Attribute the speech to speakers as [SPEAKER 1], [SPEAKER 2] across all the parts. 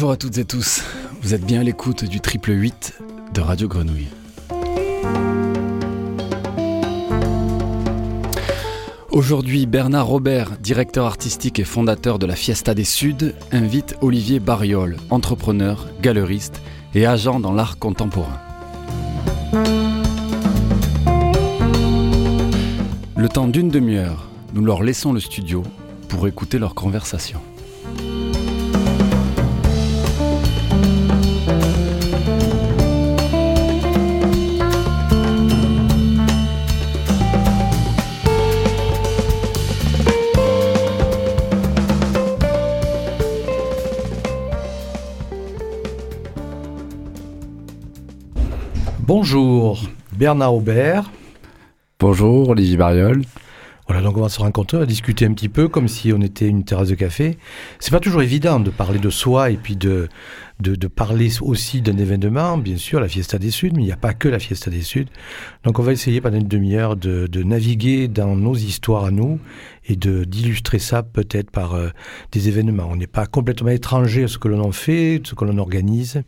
[SPEAKER 1] Bonjour à toutes et tous, vous êtes bien à l'écoute du triple 8 de Radio Grenouille. Aujourd'hui, Bernard Robert, directeur artistique et fondateur de la Fiesta des Suds, invite Olivier Bariol, entrepreneur, galeriste et agent dans l'art contemporain. Le temps d'une demi-heure, nous leur laissons le studio pour écouter leur conversation.
[SPEAKER 2] Bonjour, Bernard Aubert.
[SPEAKER 1] Bonjour, Olivier Bariol.
[SPEAKER 2] Voilà, donc on va se rencontrer, on va discuter un petit peu comme si on était une terrasse de café. C'est pas toujours évident de parler de soi et puis de, de, parler aussi d'un événement, bien sûr, la Fiesta des Suds, mais il n'y a pas que la Fiesta des Suds. Donc on va essayer pendant une demi-heure de, de, naviguer dans nos histoires à nous et de d'illustrer ça peut-être par euh, des événements. On n'est pas complètement étranger à ce que l'on en fait, ce que l'on organise.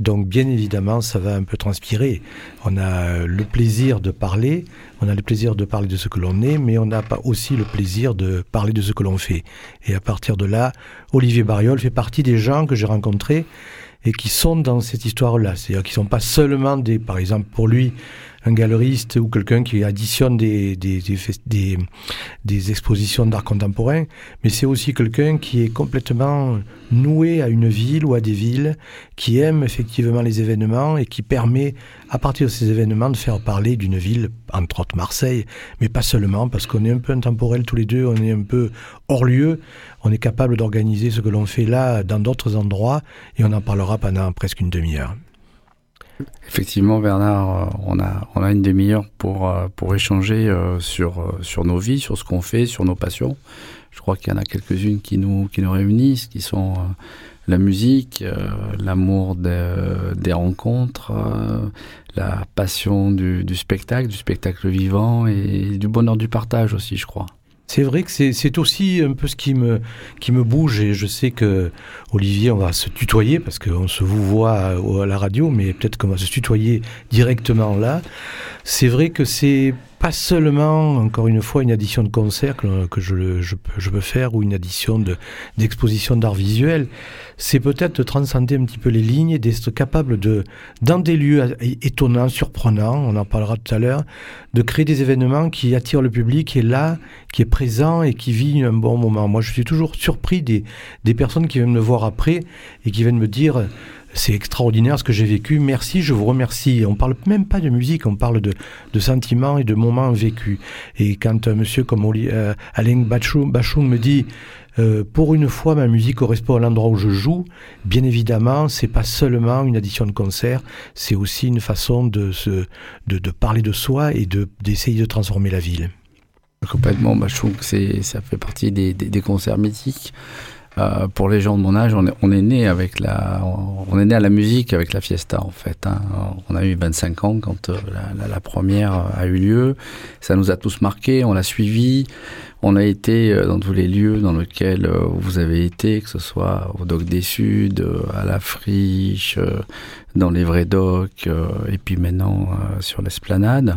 [SPEAKER 2] Donc bien évidemment, ça va un peu transpirer. On a le plaisir de parler, on a le plaisir de parler de ce que l'on est, mais on n'a pas aussi le plaisir de parler de ce que l'on fait. Et à partir de là, Olivier Bariol fait partie des gens que j'ai rencontrés et qui sont dans cette histoire-là. C'est-à-dire qu'ils ne sont pas seulement des, par exemple, pour lui, un galeriste ou quelqu'un qui additionne des, des, des, des, expositions d'art contemporain, mais c'est aussi quelqu'un qui est complètement noué à une ville ou à des villes, qui aime effectivement les événements et qui permet, à partir de ces événements, de faire parler d'une ville, entre autres Marseille, mais pas seulement, parce qu'on est un peu intemporel tous les deux, on est un peu hors lieu, on est capable d'organiser ce que l'on fait là dans d'autres endroits, et on en parlera pendant presque une demi-heure.
[SPEAKER 1] Effectivement, Bernard, euh, on a, on a une demi-heure pour, euh, pour échanger euh, sur, sur nos vies, sur ce qu'on fait, sur nos passions. Je crois qu'il y en a quelques-unes qui nous, qui nous réunissent, qui sont la musique, l'amour des rencontres, la passion du, du spectacle, du spectacle vivant et du bonheur du partage aussi, je crois.
[SPEAKER 2] C'est vrai que c'est aussi un peu ce qui me, bouge et je sais que Olivier, on va se tutoyer parce qu'on se vous voit à, la radio, mais peut-être qu'on va se tutoyer directement là. C'est vrai que c'est pas seulement, encore une fois, une addition de concert que, je, peux faire ou une addition d'exposition d'art visuel. C'est peut-être de transcender un petit peu les lignes et d'être capable de, dans des lieux étonnants, surprenants, on en parlera tout à l'heure, de créer des événements qui attirent le public, qui est là, qui est présent et qui vit un bon moment. Moi, je suis toujours surpris des personnes qui viennent me voir après et qui viennent me dire c'est extraordinaire ce que j'ai vécu. Merci, je vous remercie. On parle même pas de musique, on parle de, sentiments et de moments vécus. Et quand un monsieur comme euh, Alain me dit euh, pour une fois, ma musique correspond à l'endroit où je joue. Bien évidemment, c'est pas seulement une addition de concert, c'est aussi une façon de, se, de, parler de soi et d'essayer de, transformer la ville.
[SPEAKER 1] Complètement, Bachung, ça fait partie des, des concerts mythiques. Euh, pour les gens de mon âge, on est, né avec la, on est né à la musique avec la fiesta en fait. Hein. On a eu 25 ans quand euh, la, première a eu lieu. Ça nous a tous marqués, on l'a suivi. On a été euh, dans tous les lieux dans lesquels vous avez été, que ce soit au Doc des Suds, à la Friche, dans les vrais docks, et puis maintenant sur l'esplanade,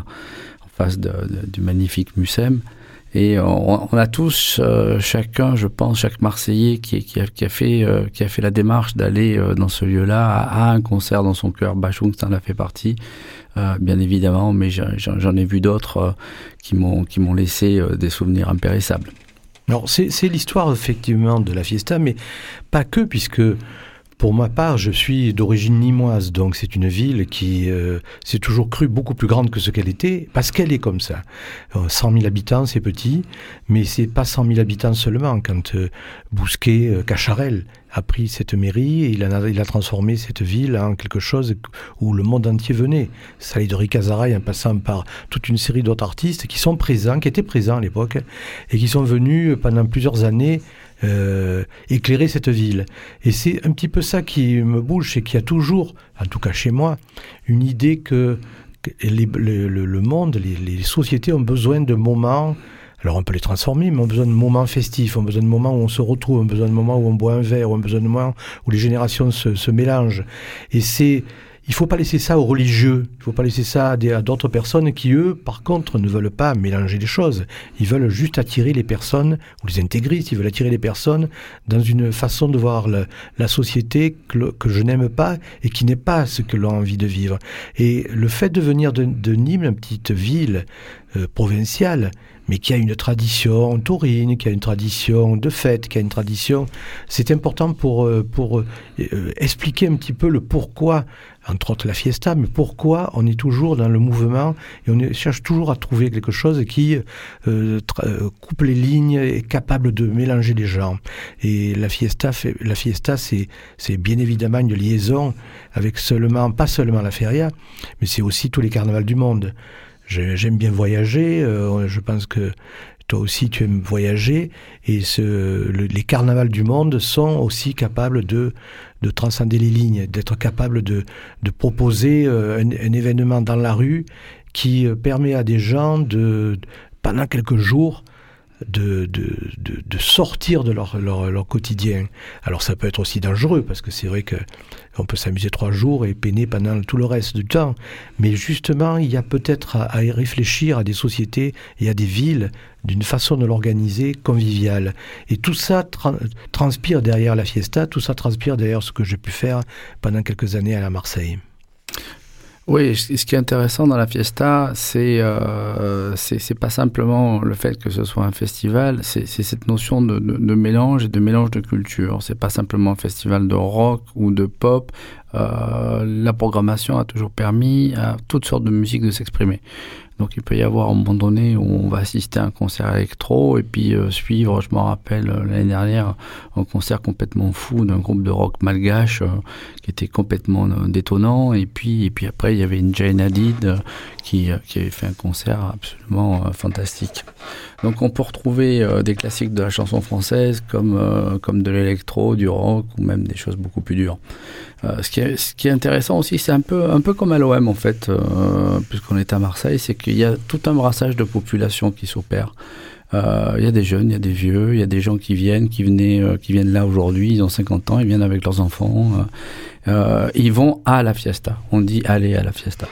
[SPEAKER 1] en face du magnifique Mucem. Et on, a tous, euh, chacun, je pense, chaque Marseillais qui, a, fait, euh, qui a fait la démarche d'aller euh, dans ce lieu-là, à, un concert dans son cœur. Bachung en a fait partie, bien évidemment, mais j'en ai vu d'autres qui m'ont qui m'ont laissé des souvenirs impérissables.
[SPEAKER 2] Alors c'est l'histoire effectivement de la fiesta, mais pas que, puisque pour ma part, je suis d'origine nimoise, donc c'est une ville qui euh, s'est toujours crue beaucoup plus grande que ce qu'elle était, parce qu'elle est comme ça. 100 euh, 000 habitants, c'est petit, mais c'est pas 100 000 habitants seulement. Quand euh, Bousquet, Cacharel a pris cette mairie, et il a, il a transformé cette ville en quelque chose où le monde entier venait. Salih de Ricazaraï, en passant par toute une série d'autres artistes qui sont présents, qui étaient présents à l'époque, et qui sont venus pendant plusieurs années euh, éclairer cette ville. Et c'est un petit peu ça qui me bouge, c'est qu'il y a toujours, en tout cas chez moi, une idée que le, monde, les, sociétés ont besoin de moments Alors on peut les transformer, mais on besoin de moments festifs, on besoin de moments où on se retrouve, on besoin de moments où on boit un verre, on besoin de moments où les générations se, se mélangent. Et c'est il faut pas laisser ça aux religieux, il faut pas laisser ça à d'autres personnes qui, eux, par contre, ne veulent pas mélanger les choses. Ils veulent juste attirer les personnes, ou les intégristes, ils veulent attirer les personnes dans une façon de voir la société que, je n'aime pas et qui n'est pas ce que l'on a envie de vivre. Et le fait de venir de, Nîmes, une petite ville euh, provinciale, mais qui a une tradition taurine, qui a une tradition de fête, qui a une tradition. C'est important pour, euh, pour euh, expliquer un petit peu le pourquoi entre autres la fiesta, mais pourquoi on est toujours dans le mouvement et on cherche toujours à trouver quelque chose qui euh, euh, coupe les lignes, est capable de mélanger les gens. Et la fiesta, la fiesta, c'est c'est bien évidemment une liaison avec seulement, pas seulement la feria, mais c'est aussi tous les carnavals du monde. J'aime bien voyager. Euh, je pense que toi aussi tu aimes voyager et ce, les carnavals du monde sont aussi capables de, de transcender les lignes, d'être capables de, de proposer euh, un, événement dans la rue qui euh, permet à des gens de, pendant quelques jours, de, de, de, sortir de leur, leur, quotidien. Alors ça peut être aussi dangereux, parce que c'est vrai qu'on peut s'amuser trois jours et peiner pendant tout le reste du temps. Mais justement, il y a peut-être à, à, réfléchir à des sociétés et à des villes d'une façon de l'organiser conviviale. Et tout ça transpire derrière la fiesta, tout ça transpire derrière ce que j'ai pu faire pendant quelques années à la Marseille.
[SPEAKER 1] Oui, ce qui est intéressant dans la fiesta, c'est euh, c'est pas simplement le fait que ce soit un festival, c'est cette notion de, de, mélange et de mélange de culture. C'est pas simplement un festival de rock ou de pop. Euh, la programmation a toujours permis à toutes sortes de musiques de s'exprimer. Donc il peut y avoir un moment donné où on va assister à un concert électro et puis euh, suivre, je me rappelle euh, l'année dernière, un concert complètement fou d'un groupe de rock malgache euh, qui était complètement détonnant. Et puis, et puis après, il y avait une Jane Hadid qui, qui avait fait un concert absolument fantastique. Donc on peut retrouver des classiques de la chanson française comme, comme de l'électro, du rock ou même des choses beaucoup plus dures. Euh, ce, qui est, intéressant aussi, c'est un peu, un peu comme à l'OM en fait, euh, puisqu'on est à Marseille, c'est qu'il y a tout un brassage de population qui s'opère. Euh, il y a des jeunes, il y a des vieux, il y a des gens qui viennent, qui venaient, qui viennent là aujourd'hui, ils ont 50 ans, ils viennent avec leurs enfants, ils vont à la fiesta. On dit aller à la fiesta.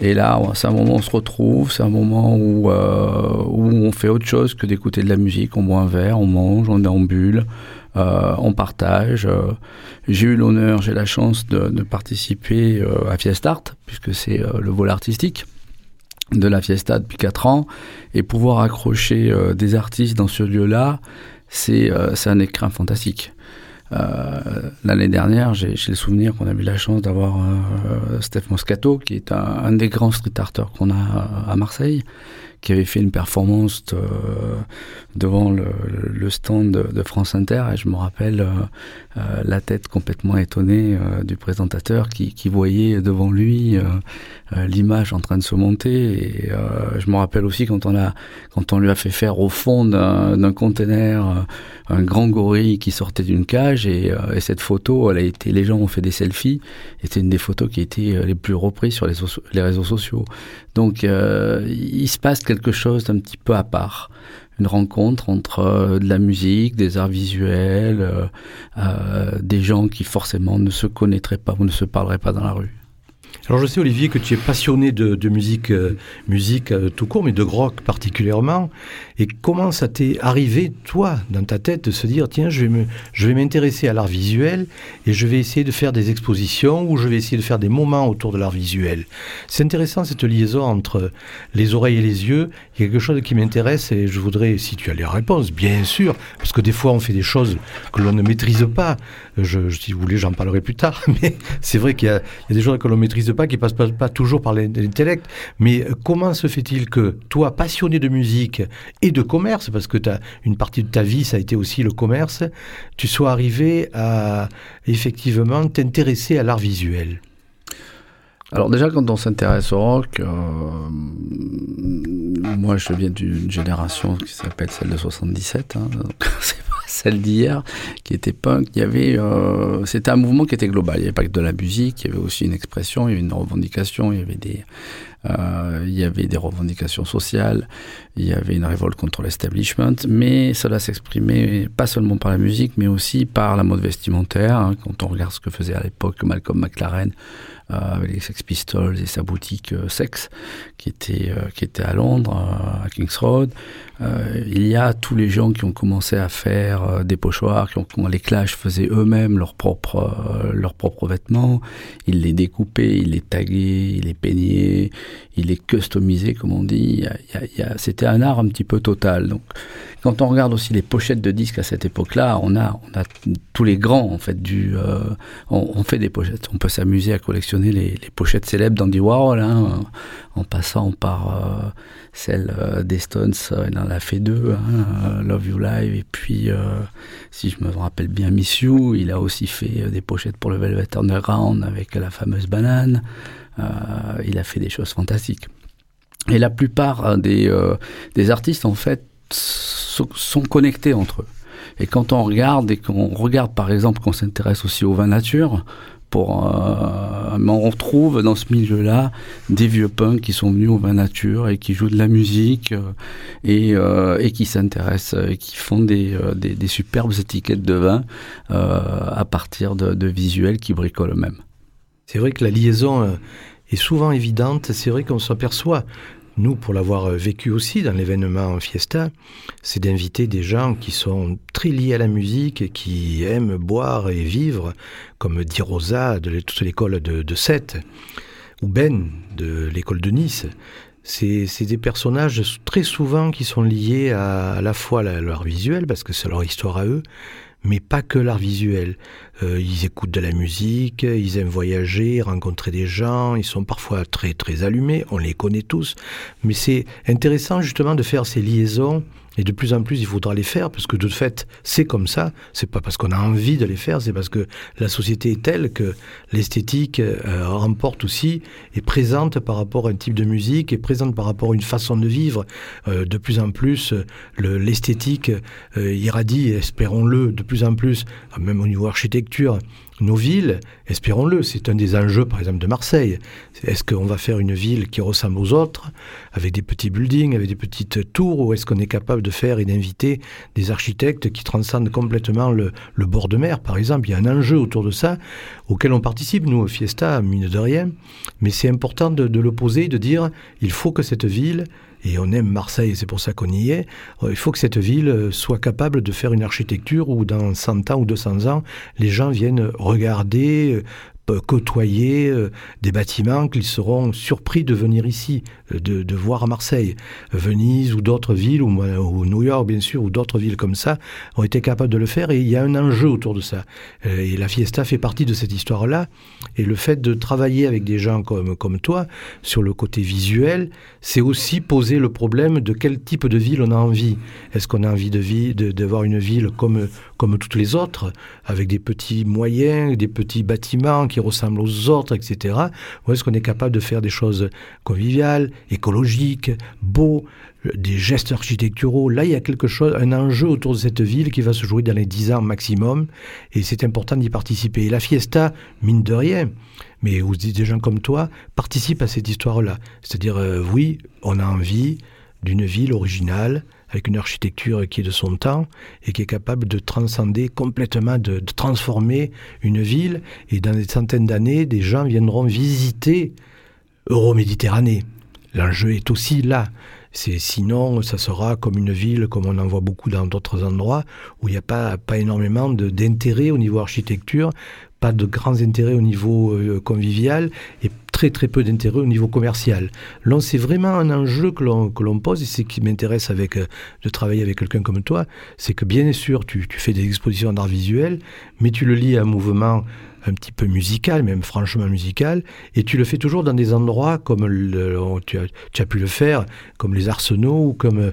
[SPEAKER 1] Et là, c'est un moment où on se retrouve, c'est un moment où, où on fait autre chose que d'écouter de la musique, on boit un verre, on mange, on déambule, euh, on partage. Euh, j'ai eu l'honneur, j'ai la chance de, participer euh, à Fiestart, puisque c'est le vol artistique de la Fiesta depuis 4 ans, et pouvoir accrocher des artistes dans ce lieu-là, c'est un écrin fantastique. L'année dernière, j'ai le souvenir qu'on a eu la chance d'avoir Steph Moscato, qui est un, un des grands street arters qu'on a à Marseille, qui avait fait une performance de, devant le, stand de, France Inter et je me rappelle euh, euh, la tête complètement étonnée euh, du présentateur qui, voyait devant lui l'image en train de se monter et je me rappelle aussi quand on a quand on lui a fait faire au fond d'un conteneur un grand gorille qui sortait d'une cage et, et, cette photo elle a été les gens ont fait des selfies c'était une des photos qui étaient les plus reprises sur les, les réseaux sociaux. Donc il se passe quelque chose d'un petit peu à part une rencontre entre euh, de la musique, des arts visuels, euh, euh, des gens qui forcément ne se connaîtraient pas ou ne se parleraient pas dans la rue.
[SPEAKER 2] Alors je sais Olivier que tu es passionné de, de musique, euh, musique euh, tout court, mais de rock particulièrement. Et comment ça t'est arrivé, toi, dans ta tête, de se dire tiens, je vais me, je vais m'intéresser à l'art visuel et je vais essayer de faire des expositions ou je vais essayer de faire des moments autour de l'art visuel? C'est intéressant cette liaison entre les oreilles et les yeux. Il y a quelque chose qui m'intéresse et je voudrais, si tu as les réponses, bien sûr, parce que des fois on fait des choses que l'on ne maîtrise pas. Si vous voulez, j'en parlerai plus tard, mais c'est vrai qu'il y, a des choses que l'on maîtrise pas, qui passe pas, pas toujours par l'intellect, mais euh, comment se fait-il que toi, passionné de musique et de commerce, parce que as, une partie de ta vie, ça a été aussi le commerce, tu sois arrivé à effectivement t'intéresser à l'art visuel?
[SPEAKER 1] Alors déjà, quand on s'intéresse au rock, euh, moi je viens d'une génération qui s'appelle celle de 77, hein, donc c'est pas celle d'hier, qui était punk. Il y avait, euh, c'était un mouvement qui était global. Il n'y avait pas que de la musique, il y avait aussi une expression, il y avait une revendication, il y avait des, Euh, il y avait des revendications sociales, il y avait une révolte contre l'establishment, mais cela s'exprimait pas seulement par la musique, mais aussi par la mode vestimentaire. Hein, quand on regarde ce que faisait à l'époque Malcolm McLaren euh, avec les Sex Pistols et sa boutique euh, Sex, qui était, qui était à Londres, à Kings Road. il y a tous les gens qui ont commencé à faire des pochoirs, qui ont, les Clash faisaient eux-mêmes leurs propres, leurs propres vêtements. Ils les découpaient, ils les taguaient, ils les peignaient, ils les customisaient, comme on dit. C'était un art un petit peu total. Donc, quand on regarde aussi les pochettes de disques à cette époque-là, on a, on a tous les grands en fait du, on, fait des pochettes. On peut s'amuser à collectionner les, pochettes célèbres d'Andy Warhol, hein, en passant par euh, celle euh, des Stones, euh, il en a fait deux, hein, Love You Live, et puis, si je me rappelle bien, Miss You, il a aussi fait des pochettes pour le Velvet Underground avec la fameuse banane. Il a fait des choses fantastiques. Et la plupart des, des artistes, en fait, sont connectés entre eux. Et quand on regarde et qu'on regarde par exemple qu'on s'intéresse aussi au vin nature, pour, euh, on retrouve dans ce milieu-là des vieux punks qui sont venus au vin nature et qui jouent de la musique euh, et, euh, et qui s'intéressent et qui font des, des, des, superbes étiquettes de vin à partir de, de, visuels qui bricolent eux-mêmes.
[SPEAKER 2] C'est vrai que la liaison est souvent évidente. C'est vrai qu'on s'aperçoit nous, pour l'avoir euh, vécu aussi dans l'événement Fiesta, c'est d'inviter des gens qui sont très liés à la musique et qui aiment boire et vivre, comme Di Rosa de toute l'école de, de Sète, ou Ben de l'école de Nice. C'est des personnages très souvent qui sont liés à, à la fois à leur visuel, parce que c'est leur histoire à eux, mais pas que l'art visuel. Euh, ils écoutent de la musique, ils aiment voyager, rencontrer des gens, ils sont parfois très très allumés, on les connaît tous, mais c'est intéressant justement de faire ces liaisons et de plus en plus, il faudra les faire parce que de fait, c'est comme ça. C'est pas parce qu'on a envie de les faire, c'est parce que la société est telle que l'esthétique euh, remporte aussi, est présente par rapport à un type de musique, est présente par rapport à une façon de vivre. Euh, de plus en plus, l'esthétique euh, irradie, espérons-le, de plus en plus, même au niveau architecture, nos villes, espérons-le, c'est un des enjeux par exemple de Marseille. Est-ce qu'on va faire une ville qui ressemble aux autres, avec des petits buildings, avec des petites tours, ou est-ce qu'on est capable de faire et d'inviter des architectes qui transcendent complètement le, bord de mer, par exemple? Il y a un enjeu autour de ça auquel on participe, nous, au Fiesta, mine de rien, mais c'est important de, de le poser, de dire il faut que cette ville et on aime Marseille, c'est pour ça qu'on y est, euh, il faut que cette ville euh, soit capable de faire une architecture où dans 100 ans ou 200 ans, les gens viennent regarder, euh, côtoyer euh, des bâtiments qu'ils seront surpris de venir ici, euh, de, de voir à Marseille. Venise ou d'autres villes, ou, New York bien sûr, ou d'autres villes comme ça, ont été capables de le faire et il y a un enjeu autour de ça. Euh, et la Fiesta fait partie de cette histoire-là. Et le fait de travailler avec des gens comme, comme toi sur le côté visuel, c'est aussi poser le problème de quel type de ville on a envie. Est-ce qu'on a envie de, vie, de, de voir une ville comme, comme toutes les autres, avec des petits moyens, des petits bâtiments qui ressemblent aux autres, etc. Ou est-ce qu'on est capable de faire des choses conviviales, écologiques, beaux, des gestes architecturaux Là, il y a quelque chose, un enjeu autour de cette ville qui va se jouer dans les dix ans maximum, et c'est important d'y participer. Et la fiesta, mine de rien, mais vous dites des gens comme toi, participent à cette histoire-là. C'est-à-dire, euh, oui, on a envie d'une ville originale, avec une architecture qui est de son temps et qui est capable de transcender complètement, de, transformer une ville. Et dans des centaines d'années, des gens viendront visiter Euroméditerranée. L'enjeu est aussi là. C'est sinon, ça sera comme une ville, comme on en voit beaucoup dans d'autres endroits, où il n'y a pas, pas énormément d'intérêt au niveau architecture, pas de grands intérêts au niveau euh, convivial et très très peu d'intérêt au niveau commercial. Là, c'est vraiment un enjeu que l'on, que l'on pose et c'est qui m'intéresse avec, euh, de travailler avec quelqu'un comme toi, c'est que bien sûr, tu, tu fais des expositions d'art visuel, mais tu le lis à un mouvement un petit peu musical, même franchement musical, et tu le fais toujours dans des endroits comme tu, as, tu, as, pu le faire, comme les arsenaux ou comme euh,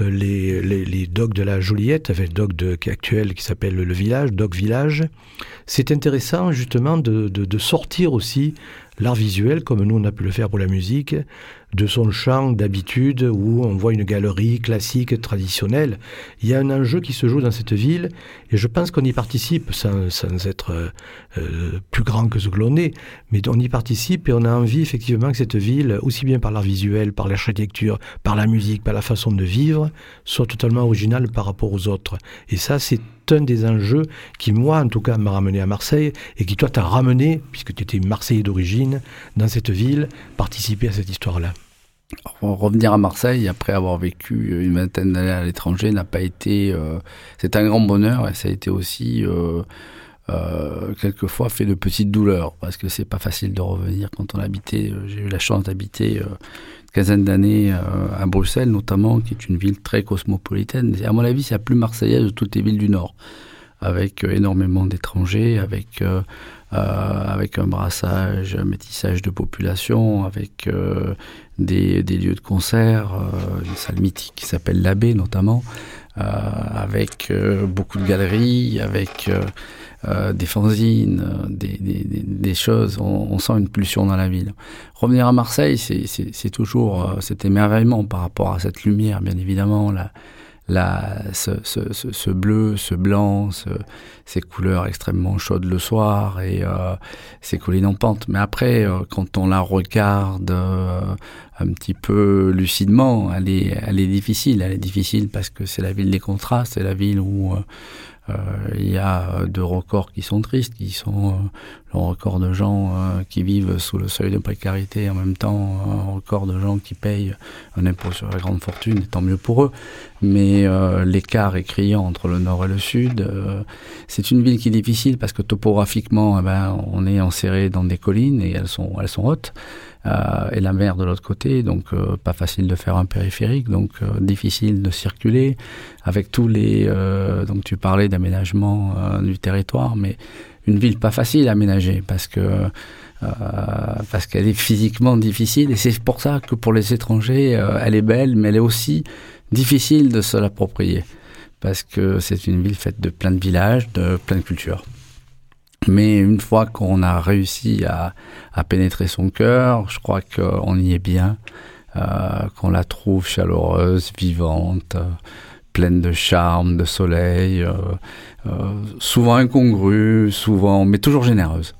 [SPEAKER 2] les, les, les docks de la Joliette, avec le dock de, actuel qui s'appelle le village, dock village. C'est intéressant justement de, de, de sortir aussi l'art visuel, comme nous on a pu le faire pour la musique, de son champ d'habitude où on voit une galerie classique, traditionnelle. Il y a un enjeu qui se joue dans cette ville et je pense qu'on y participe sans, sans être euh, euh plus grand que ce que l'on est, mais on y participe et on a envie effectivement que cette ville, aussi bien par l'art visuel, par l'architecture, par la musique, par la façon de vivre, soit totalement originale par rapport aux autres. Et ça, c'est un des enjeux qui, moi, en tout cas, m'a ramené à Marseille et qui, toi, t'a ramené, puisque tu étais Marseillais d'origine, dans cette ville, participer à cette histoire-là.
[SPEAKER 1] Revenir à Marseille après avoir vécu une vingtaine d'années à l'étranger n'a pas été. Euh, c'est un grand bonheur et ça a été aussi euh, euh, quelquefois fait de petites douleurs parce que c'est pas facile de revenir quand on habitait. J'ai eu la chance d'habiter quinzaine d'années euh, à Bruxelles notamment, qui est une ville très cosmopolitaine. à mon avis, c'est la plus marseillaise de toutes les villes du Nord, avec euh, énormément d'étrangers, avec euh, avec un brassage, un métissage de population, avec des, des, lieux de concert, une salle mythique qui s'appelle l'Abbé notamment, avec beaucoup de galeries, avec euh, des fanzines, euh, des, des, des choses. On, on, sent une pulsion dans la ville. Revenir à Marseille, c'est toujours euh, cet émerveillement par rapport à cette lumière, bien évidemment. La, la, ce, ce, ce, bleu, ce blanc, ces couleurs extrêmement chaudes le soir et euh, ces collines en pente. Mais après, quand on la regarde un petit peu lucidement, elle est, elle est difficile. Elle est difficile parce que c'est la ville des contrastes, c'est la ville où euh, il y a deux records qui sont tristes, qui sont euh, le record de gens euh, qui vivent sous le seuil de précarité, et en même temps un record de gens qui payent un impôt sur la grande fortune, tant mieux pour eux. Mais l'écart est criant entre le nord et le sud. c'est une ville qui est difficile parce que topographiquement, eh ben, on est enserré dans des collines et elles sont, elles sont hautes. Euh, et la mer de l'autre côté, donc euh, pas facile de faire un périphérique, donc euh, difficile de circuler avec tous les. donc tu parlais d'aménagement du territoire, mais une ville pas facile à aménager parce que parce qu'elle est physiquement difficile et c'est pour ça que pour les étrangers, elle est belle, mais elle est aussi difficile de se l'approprier parce que c'est une ville faite de plein de villages, de plein de cultures. Mais une fois qu'on a réussi à, à pénétrer son cœur, je crois qu'on y est bien, euh, qu'on la trouve chaleureuse, vivante, euh, pleine de charme, de soleil, euh, souvent incongrue, souvent, mais toujours généreuse.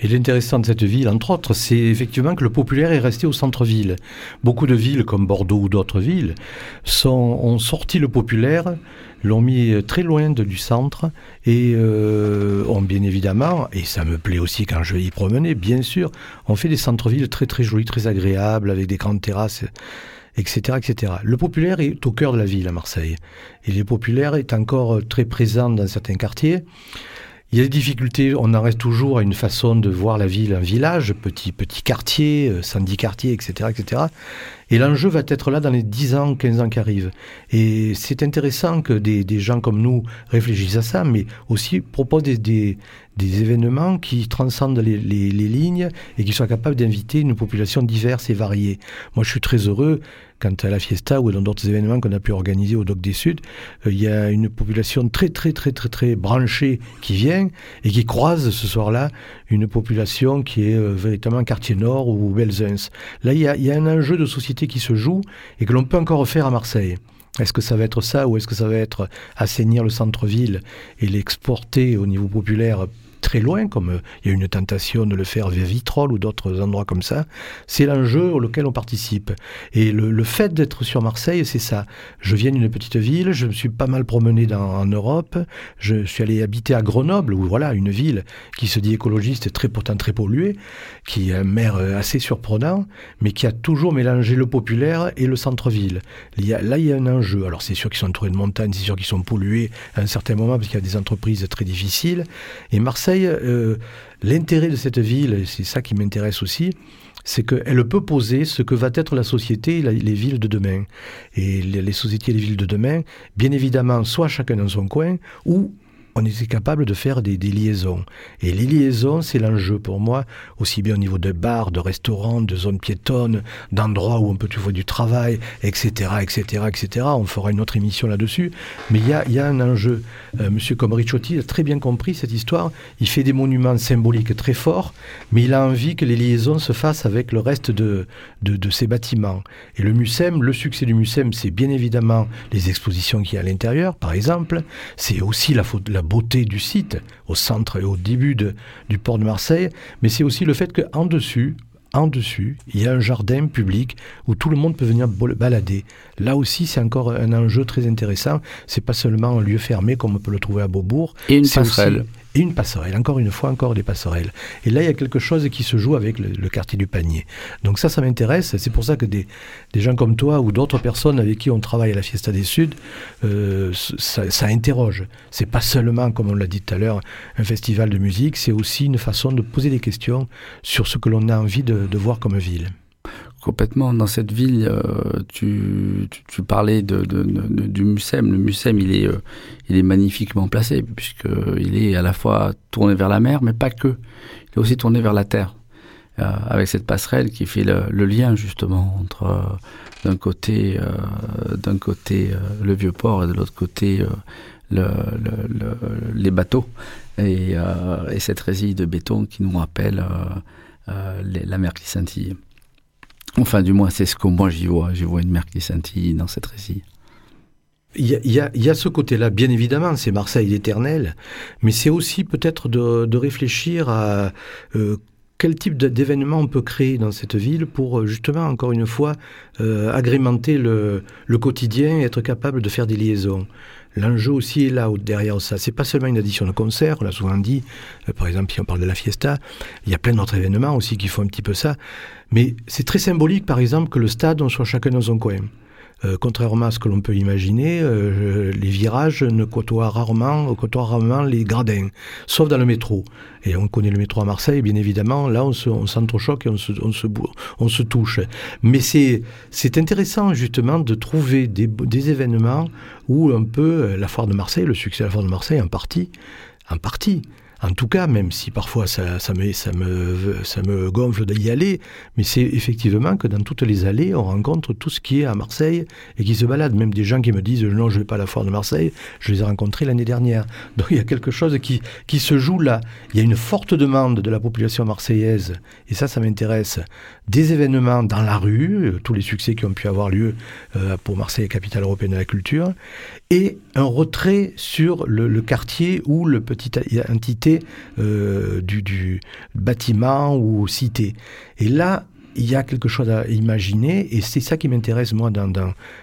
[SPEAKER 2] Et l'intéressant de cette ville, entre autres, c'est effectivement que le populaire est resté au centre-ville. Beaucoup de villes, comme Bordeaux ou d'autres villes, ont sorti le populaire l'ont mis euh, très loin du centre et euh, bien évidemment, et ça me plaît aussi quand je vais y promener, bien sûr, on fait des centres-villes très très jolis, très agréables, avec des grandes terrasses etc., etc. Le populaire est au cœur de la ville à Marseille. Et le populaire est encore très présent dans certains quartiers. Il y a des difficultés, on en reste toujours à une façon de voir la ville, un village, petit, petit quartier, 110 euh, quartiers, etc., etc. Et l'enjeu va être là dans les 10 ans, 15 ans qui arrivent. Et c'est intéressant que des, des, gens comme nous réfléchissent à ça, mais aussi proposent des, des, événements qui transcendent les, les, les, lignes et qui soient capables d'inviter une population diverse et variée. Moi, je suis très heureux quand à la Fiesta ou dans d'autres événements qu'on a pu organiser au Doc des Sud, euh, il y a une population très très très très très branchée qui vient et qui croise ce soir-là une population qui est euh, véritablement quartier nord ou Belzens. Là, il y, a, il y a un enjeu de société qui se joue et que l'on peut encore faire à Marseille. Est-ce que ça va être ça ou est-ce que ça va être assainir le centre-ville et l'exporter au niveau populaire très loin, comme euh, il y a une tentation de le faire via Vitrolles ou d'autres endroits comme ça, c'est l'enjeu auquel on participe. Et le, fait d'être sur Marseille, c'est ça. Je viens d'une petite ville, je me suis pas mal promené en Europe, je suis allé habiter à Grenoble, où voilà, une ville qui se dit écologiste très pourtant très polluée, qui a un maire euh, assez surprenant, mais qui a toujours mélangé le populaire et le centre-ville. Là, il y a un enjeu. Alors c'est sûr qu'ils sont entourés de montagnes, c'est sûr qu'ils sont pollués à un certain moment, parce qu'il y a des entreprises très difficiles. Et Marseille, euh, l'intérêt de cette ville, c'est ça qui m'intéresse aussi, c'est qu'elle peut poser ce que va être la société et les villes de demain. Et les, sociétés et les villes de demain, bien évidemment, soit chacun dans son coin, ou on était capable de faire des, liaisons. Et les liaisons, c'est l'enjeu pour moi, aussi bien au niveau de bars, de restaurants, de zones piétonnes, d'endroits où on peut trouver du travail, etc., etc., etc. On fera une autre émission là-dessus. Mais il y a, un enjeu. Euh, Monsieur Comricciotti a très bien compris cette histoire. Il fait des monuments symboliques très forts, mais il a envie que les liaisons se fassent avec le reste de, de, de ces bâtiments. Et le MUSEM, le succès du MUSEM, c'est bien évidemment les expositions qu'il y a à l'intérieur, par exemple. C'est aussi la, la beauté du site, au centre et au début du port de Marseille, mais c'est aussi le fait qu'en dessus, en dessus, il y a un jardin public où tout le monde peut venir balader. Là aussi, c'est encore un enjeu très intéressant. C'est pas seulement un lieu fermé comme on peut le trouver à Beaubourg.
[SPEAKER 1] Et une passerelle
[SPEAKER 2] une passerelle. Encore une fois, encore des passerelles. Et là, il y a quelque chose qui se joue avec le, quartier du panier. Donc ça, ça m'intéresse. C'est pour ça que des, gens comme toi ou d'autres personnes avec qui on travaille à la Fiesta des Suds, euh, ça, ça, interroge. C'est pas seulement, comme on l'a dit tout à l'heure, un festival de musique, c'est aussi une façon de poser des questions sur ce que l'on a envie de voir comme ville
[SPEAKER 1] complètement. Dans cette ville, euh, tu, parlais de, du Mucem. Le Mucem, il est, euh, magnifiquement placé, puisqu'il est à la fois tourné vers la mer, mais pas que. Il est aussi tourné vers la terre, euh, avec cette passerelle qui fait le, lien, justement, entre euh, d'un côté, le vieux port et de l'autre côté le, le, les bateaux. Et, cette résille de béton qui nous rappelle la mer qui scintille. Enfin, du moins, c'est ce que moi j'y vois. J'y vois une mer qui scintille dans cette récit.
[SPEAKER 2] Il y, a, y a, ce côté-là, bien évidemment, c'est Marseille éternel, mais c'est aussi peut-être de, de, réfléchir à euh, quel type d'événement on peut créer dans cette ville pour justement, encore une fois, euh, agrémenter le, le, quotidien et être capable de faire des liaisons? L'enjeu aussi est là derrière ça. C'est pas seulement une addition de concerts, on l'a souvent dit. Euh, par exemple, si on parle de la fiesta, il y a plein d'autres événements aussi qui font un petit peu ça. Mais c'est très symbolique, par exemple, que le stade, on soit chacun dans son coin. Euh, contrairement à ce que l'on peut imaginer, euh, les virages ne côtoient rarement, côtoient rarement les gradins, sauf dans le métro. Et on connaît le métro à Marseille, bien évidemment. Là, on, se, on s'entrechoque et on se, on se, touche. Mais c'est, c'est intéressant justement de trouver des, des événements où un peu la foire de Marseille, le succès de la foire de Marseille, en partie, en partie, en tout cas, même si parfois ça, me, ça, me, ça gonfle d'y aller, mais c'est effectivement que dans toutes les allées, on rencontre tout ce qui est à Marseille et qui se balade. Même des gens qui me disent non, je ne vais pas à la foire de Marseille, je les ai rencontrés l'année dernière. Donc il y a quelque chose qui, qui se joue là. Il y a une forte demande de la population marseillaise, et ça, ça m'intéresse. Des événements dans la rue, euh, tous les succès qui ont pu avoir lieu euh, pour Marseille, capitale européenne de la culture, et un retrait sur le, quartier ou le petit entité euh, du, du, bâtiment ou cité. Et là, il y a quelque chose à imaginer, et c'est ça qui m'intéresse moi dans,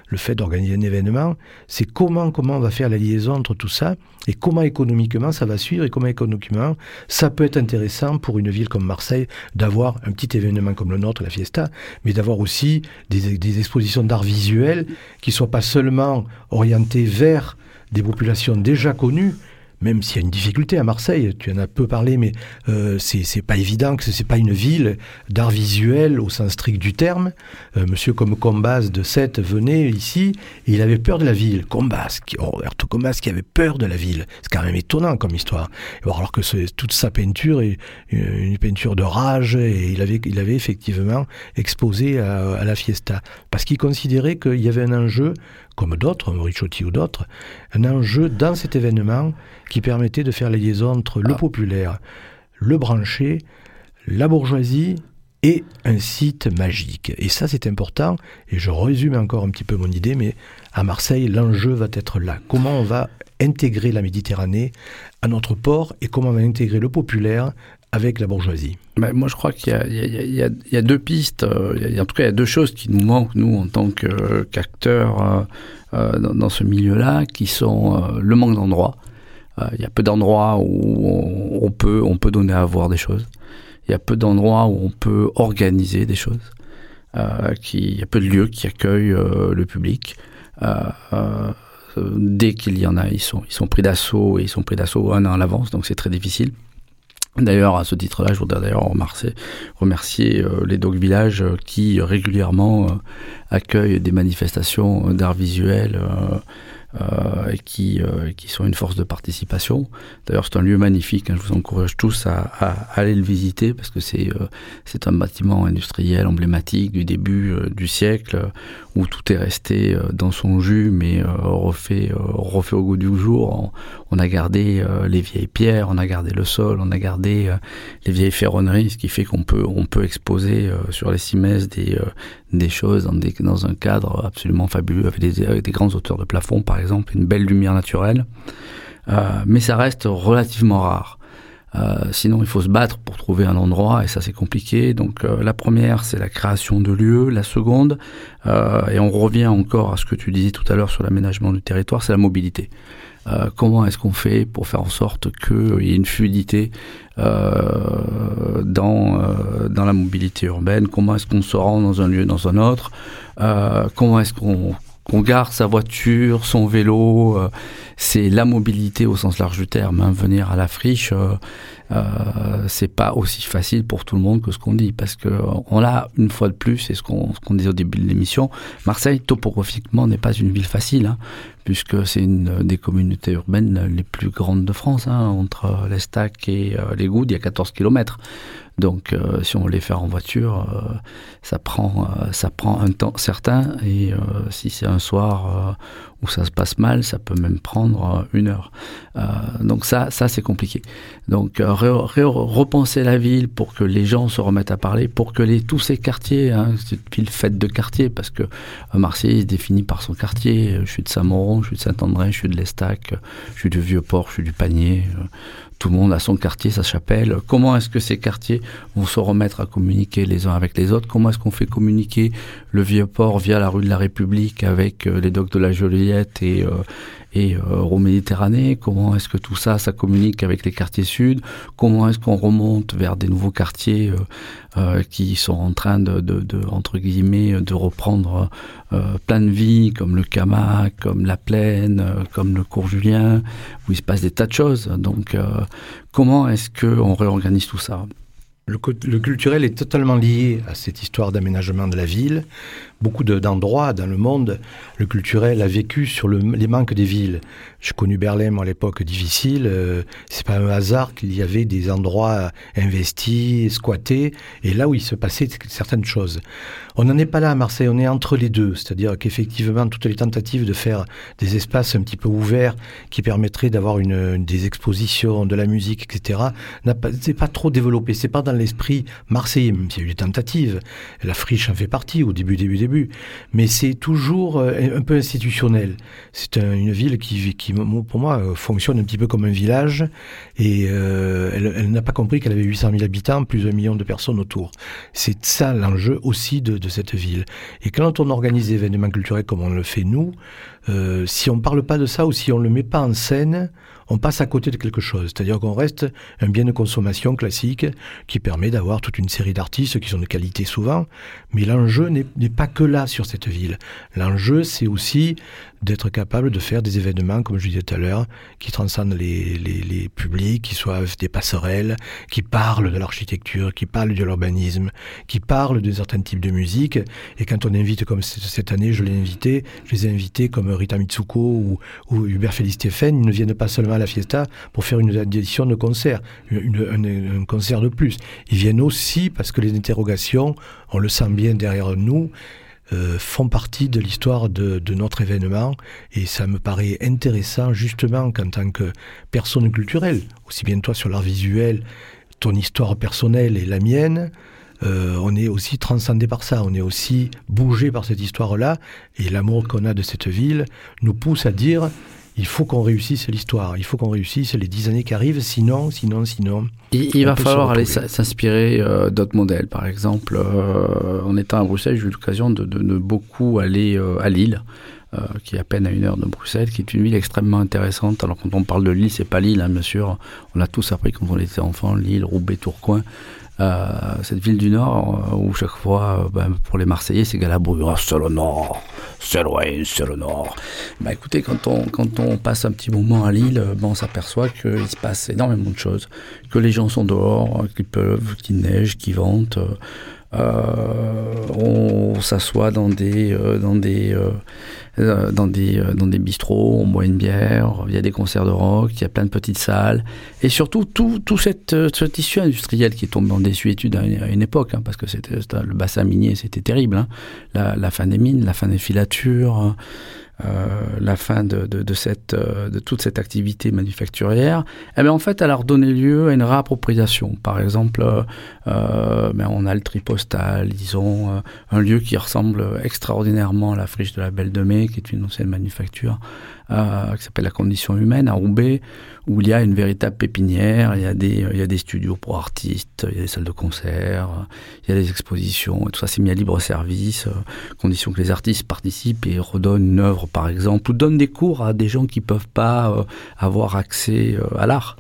[SPEAKER 2] le fait d'organiser un événement, c'est comment comment on va faire la liaison entre tout ça, et comment économiquement ça va suivre, et comment économiquement ça peut être intéressant pour une ville comme Marseille d'avoir un petit événement comme le nôtre, la Fiesta, mais d'avoir aussi des, des expositions d'art visuel qui soient pas seulement orientées vers des populations déjà connues, même s'il y a une difficulté à Marseille, tu en as peu parlé, mais euh, c'est pas évident que ce n'est pas une ville d'art visuel au sens strict du terme. Euh, monsieur comme Combas de Sète venait ici et il avait peur de la ville. Combas, qui, Roberto Combas qui avait peur de la ville. C'est quand même étonnant comme histoire. Alors que toute sa peinture est une peinture de rage et il avait, il avait effectivement exposé à la fiesta. Parce qu'il considérait qu'il y avait un enjeu comme d'autres, Ricciotti ou d'autres, un enjeu dans cet événement qui permettait de faire la liaison entre le ah. populaire, le branché, la bourgeoisie et un site magique. Et ça, c'est important. Et je résume encore un petit peu mon idée, mais à Marseille, l'enjeu va être là. Comment on va intégrer la Méditerranée à notre port et comment on va intégrer le populaire avec la bourgeoisie
[SPEAKER 1] ben, Moi, je crois qu'il y, a deux pistes. Euh, en tout cas, il y a deux choses qui nous manquent, nous, en tant qu'acteurs euh, euh, dans, ce milieu-là, qui sont le manque d'endroits. Il y a peu d'endroits où on, peut, on peut donner à voir des choses. Il y a peu d'endroits où on peut organiser des choses. Il y a peu de lieux qui accueillent le public. dès qu'il y en a, ils sont pris d'assaut et ils sont pris d'assaut un an à l'avance, donc c'est très difficile. D'ailleurs, à ce titre-là, je voudrais d'ailleurs remercier, euh, les Dog Village euh, qui régulièrement euh, accueillent des manifestations d'art visuel et qui, euh, qui sont une force de participation. D'ailleurs, c'est un lieu magnifique. Hein, je vous encourage tous à, à, aller le visiter parce que c'est euh, c'est un bâtiment industriel emblématique du début euh, du siècle où tout est resté euh, dans son jus, mais refait, refait au goût du jour. On, a gardé les vieilles pierres, on a gardé le sol, on a gardé les vieilles ferronneries, ce qui fait qu'on peut, on peut exposer sur les cimaises des, des choses dans, des, dans un cadre absolument fabuleux avec des, avec des grandes hauteurs de plafond, par exemple exemple, une belle lumière naturelle. Euh, mais ça reste relativement rare. Euh, sinon, il faut se battre pour trouver un endroit et ça c'est compliqué. Donc euh, la première, c'est la création de lieux. La seconde, et on revient encore à ce que tu disais tout à l'heure sur l'aménagement du territoire, c'est la mobilité. Comment est-ce qu'on fait pour faire en sorte qu'il y ait une fluidité dans, dans la mobilité urbaine? Comment est-ce qu'on se rend dans un lieu, dans un autre? Comment est-ce qu'on qu'on garde sa voiture, son vélo, euh, c'est la mobilité au sens large du terme. Hein. Venir à la friche, euh, euh, c'est pas aussi facile pour tout le monde que ce qu'on dit, parce que on l'a une fois de plus, c'est ce qu'on ce disait au début de l'émission. Marseille, topographiquement, n'est pas une ville facile, hein, puisque c'est une des communautés urbaines les plus grandes de France, hein, entre l'Estac et les Goudes, il y a 14 kilomètres. Donc, euh, si on veut les faire en voiture, euh, ça prend euh, ça prend un temps certain. Et si c'est un soir où ça se passe mal, ça peut même prendre une heure. donc ça, ça c'est compliqué. Donc repenser la ville pour que les gens se remettent à parler, pour que tous ces quartiers, hein, c'est une ville faite de quartiers, parce que Marseille est défini par son quartier. Je suis de Saint-Mauron, je suis de Saint-André, je suis de l'Estac, je suis du Vieux-Port, je suis du Panier tout le monde a son quartier, sa chapelle. Comment est-ce que ces quartiers vont se remettre à communiquer les uns avec les autres? Comment est-ce qu'on fait communiquer le Vieux-Port via la rue de la République avec euh, les docks de la Joliette et, euh, et euh, Méditerranée Comment est-ce que tout ça, ça communique avec les quartiers sud? Comment est-ce qu'on remonte vers des nouveaux quartiers euh, euh, qui sont en train de, reprendre plein de vie, comme le Camac, comme la Plaine, comme le Cours Julien, où il se passe des tas de choses. Donc, comment est-ce qu'on réorganise tout ça?
[SPEAKER 2] Le, culturel est totalement lié à cette histoire d'aménagement de la ville. Beaucoup d'endroits de, dans le monde, le culturel a vécu sur le, les manques des villes. J'ai connu Berlin à l'époque difficile. Euh, c'est pas un hasard qu'il y avait des endroits investis, squattés, et là où il se passait certaines choses. On n'en est pas là à Marseille, on est entre les deux. C'est-à-dire qu'effectivement, toutes les tentatives de faire des espaces un petit peu ouverts qui permettraient d'avoir des expositions, de la musique, etc., c'est pas trop développé. C'est pas l'esprit marseillais, même s'il y a eu des tentatives. La friche en fait partie au début, début, début. Mais c'est toujours euh, un peu institutionnel. C'est un, une ville qui, pour moi, euh, fonctionne un petit peu comme un village et euh, elle, n'a pas compris qu'elle avait 800 000 habitants, plus d'un million de personnes autour. C'est ça l'enjeu aussi de, cette ville. Et quand on organise des événements culturels comme on le fait nous, si on parle pas de ça ou si on le met pas en scène, on passe à côté de quelque chose. C'est-à-dire qu'on reste un bien de consommation classique qui permet d'avoir toute une série d'artistes qui sont de qualité souvent. Mais l'enjeu n'est pas que là sur cette ville. L'enjeu, c'est aussi d'être capable de faire des événements, comme je disais tout à l'heure, qui transcendent les, les, publics, qui soient des passerelles, qui parlent de l'architecture, qui parlent de l'urbanisme, qui parlent de certains types de musique. Et quand on invite, comme cette année, je l'ai invité, je les ai invités comme Rita Mitsuko ou, ou Hubert Félix Stéphane, ils ne viennent pas seulement à la fiesta pour faire une édition de concert, un, concert de plus. Ils viennent aussi parce que les interrogations, on le sent bien derrière nous, euh, font partie de l'histoire de, de, notre événement. Et ça me paraît intéressant justement qu'en tant que personne culturelle, aussi bien toi sur l'art visuel, ton histoire personnelle et la mienne, euh, on est aussi transcendé par ça, on est aussi bougé par cette histoire-là. Et l'amour qu'on a de cette ville nous pousse à dire il faut qu'on réussisse l'histoire, il faut qu'on réussisse les dix années qui arrivent, sinon, sinon, sinon.
[SPEAKER 1] Il, il va falloir aller s'inspirer euh, d'autres modèles. Par exemple, euh, en étant à Bruxelles, j'ai eu l'occasion de, de, de, beaucoup aller euh, à Lille. Euh, qui est à peine à une heure de Bruxelles, qui est une ville extrêmement intéressante. Alors quand on parle de Lille, c'est pas Lille, hein, bien sûr. On a tous appris quand on était enfant, Lille, Roubaix, Tourcoing. Euh, cette ville du Nord euh, où chaque fois, ben, pour les Marseillais, c'est Galabru. Ah, c'est le Nord, c'est loin, c'est le Nord. Ben, écoutez, quand on, quand on passe un petit moment à Lille, ben, on s'aperçoit qu'il se passe énormément de choses, que les gens sont dehors, qu'ils peuvent, qu'il neige, qu'il vente. On s'assoit dans des, dans des euh, dans, des, euh, dans des bistrots, on boit une bière, il y a des concerts de rock, il y a plein de petites salles. Et surtout, tout, tout cette, euh, ce tissu industriel qui est tombé en désuétude à une, époque, hein, parce que c'était le bassin minier, c'était terrible. Hein. La, la, fin des mines, la fin des filatures. Euh, la fin de, de, de, cette, euh, de toute cette activité manufacturière, eh bien, en fait, elle a redonné lieu à une réappropriation. Par exemple, euh, ben, on a le tripostal, disons, un lieu qui ressemble extraordinairement à la friche de la Belle de Mai, qui est une ancienne manufacture euh, qui s'appelle La Condition Humaine à Roubaix, où il y a une véritable pépinière, il y a des, il y a des studios pour artistes, il y a des salles de concert, il y a des expositions, et tout ça c'est mis à libre service, euh, condition que les artistes participent et redonnent une œuvre par exemple, ou donnent des cours à des gens qui peuvent pas euh, avoir accès euh, à l'art.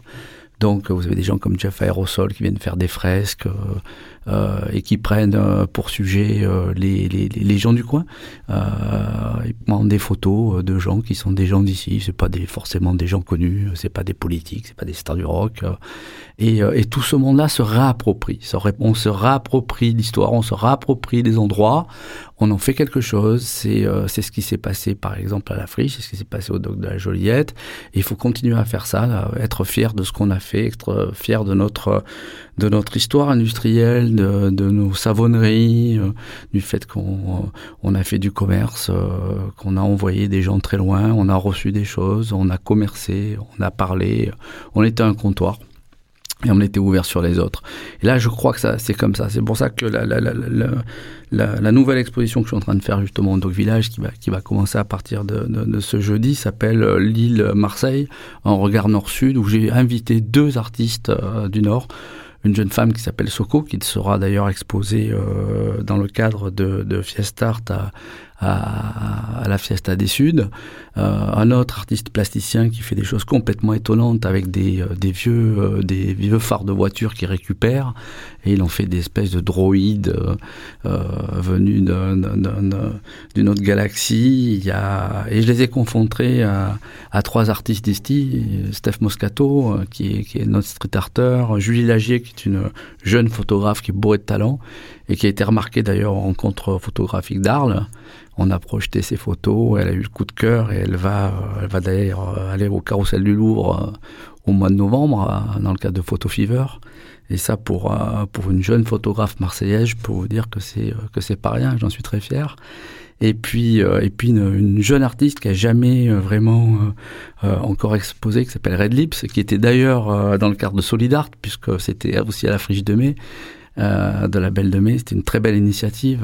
[SPEAKER 1] Donc vous avez des gens comme Jeff Aerosol qui viennent faire des fresques, et qui prennent euh, pour sujet euh, les, les, les, gens du coin. ils prennent des photos de gens qui sont des gens d'ici. C'est pas des, forcément des gens connus, c'est pas des politiques, c'est pas des stars du rock. Et, et tout ce monde-là se réapproprie. On se réapproprie l'histoire, on se réapproprie les endroits, on en fait quelque chose. C'est c'est ce qui s'est passé par exemple à la Friche, c'est ce qui s'est passé au Doc de la Joliette. Et il faut continuer à faire ça, être fier de ce qu'on a fait, être fier de notre de notre histoire industrielle, de, nos savonneries, euh, du fait qu'on on a fait du commerce, euh, qu'on a envoyé des gens très loin, on a reçu des choses, on a commercé, on a parlé, on était un comptoir. Et on était ouvert sur les autres. Et là, je crois que ça, c'est comme ça. C'est pour ça que la, nouvelle exposition que je suis en train de faire justement au Doc Village, qui va, commencer à partir de, ce jeudi, s'appelle euh, l'île Marseille, en regard nord-sud, où j'ai invité deux artistes du Nord une jeune femme qui s'appelle Soko, qui sera d'ailleurs exposée euh, dans le cadre de, Fiestart à, à, à, la Fiesta des Suds. Euh, un autre artiste plasticien qui fait des choses complètement étonnantes avec des, euh, des vieux, euh, des vieux phares de voiture qu'il récupère. Et il en fait des espèces de droïdes venus d'une autre galaxie. Il y a, et je les ai confrontés à, à trois artistes d'ici. Steph Moscato, qui est, qui est notre street arter. Julie Lagier, qui est une jeune photographe qui est bourrée de talent et qui a été remarquée d'ailleurs en rencontre photographique d'Arles on a projeté ses photos, elle a eu le coup de cœur et elle va, euh, elle va d'ailleurs euh, aller au carrousel du Louvre euh, au mois de novembre dans le cadre de Photo Fever. Et ça, pour, pour une jeune photographe marseillaise, je peux vous dire que c'est, que c'est pas rien, j'en suis très fier. Et puis, et puis une, jeune artiste qui a jamais vraiment encore exposé, qui s'appelle Red Lips, qui était d'ailleurs dans le cadre de Solidart, puisque c'était aussi à la Friche de Mai, de la Belle de Mai. C'était une très belle initiative.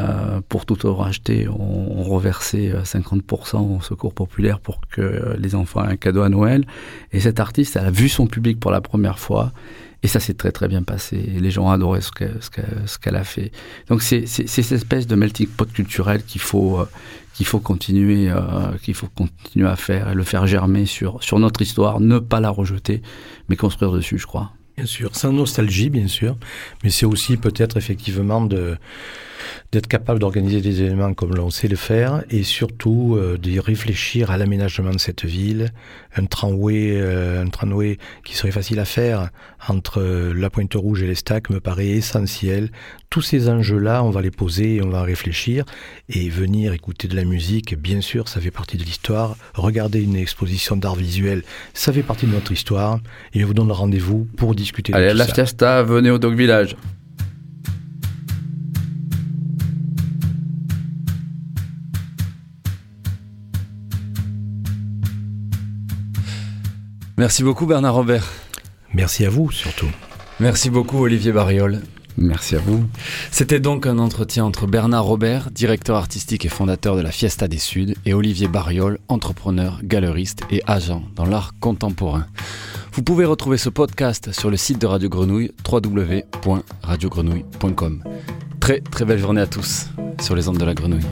[SPEAKER 1] Euh, pour tout acheté, on, on reversait 50% euh, au secours populaire pour que les enfants aient un cadeau à Noël. Et cette artiste, elle a vu son public pour la première fois. Et ça s'est très très bien passé. Et les gens ce qu'elle ce qu'elle a fait. Donc c'est cette espèce de melting pot culturel qu'il faut, euh, qu'il faut continuer, qu'il faut continuer à faire et le faire germer sur, sur notre histoire, ne pas la rejeter, mais construire dessus, je crois.
[SPEAKER 2] Bien sûr, sans nostalgie, bien sûr, mais c'est aussi peut-être effectivement de d'être capable d'organiser des événements comme l'on sait le faire et surtout euh, d'y réfléchir à l'aménagement de cette ville, un tramway, euh, un tramway qui serait facile à faire entre euh, la Pointe Rouge et les Stacks me paraît essentiel. Tous ces enjeux-là, on va les poser et on va réfléchir et venir écouter de la musique, bien sûr, ça fait partie de l'histoire. Regarder une exposition d'art visuel, ça fait partie de notre histoire et je vous donne rendez-vous pour discuter
[SPEAKER 1] Allez,
[SPEAKER 2] de tout
[SPEAKER 1] la
[SPEAKER 2] ça.
[SPEAKER 1] fiesta, venez au Dog Village.
[SPEAKER 3] Merci beaucoup Bernard Robert.
[SPEAKER 2] Merci à vous surtout.
[SPEAKER 3] Merci beaucoup Olivier Bariol.
[SPEAKER 1] Merci à vous.
[SPEAKER 3] C'était donc un entretien entre Bernard Robert, directeur artistique et fondateur de la Fiesta des Suds, et Olivier Bariol, entrepreneur, galeriste et agent dans l'art contemporain. Vous pouvez retrouver ce podcast sur le site de Radio Grenouille, www.radiogrenouille.com. Très très belle journée à tous sur les ondes de la grenouille.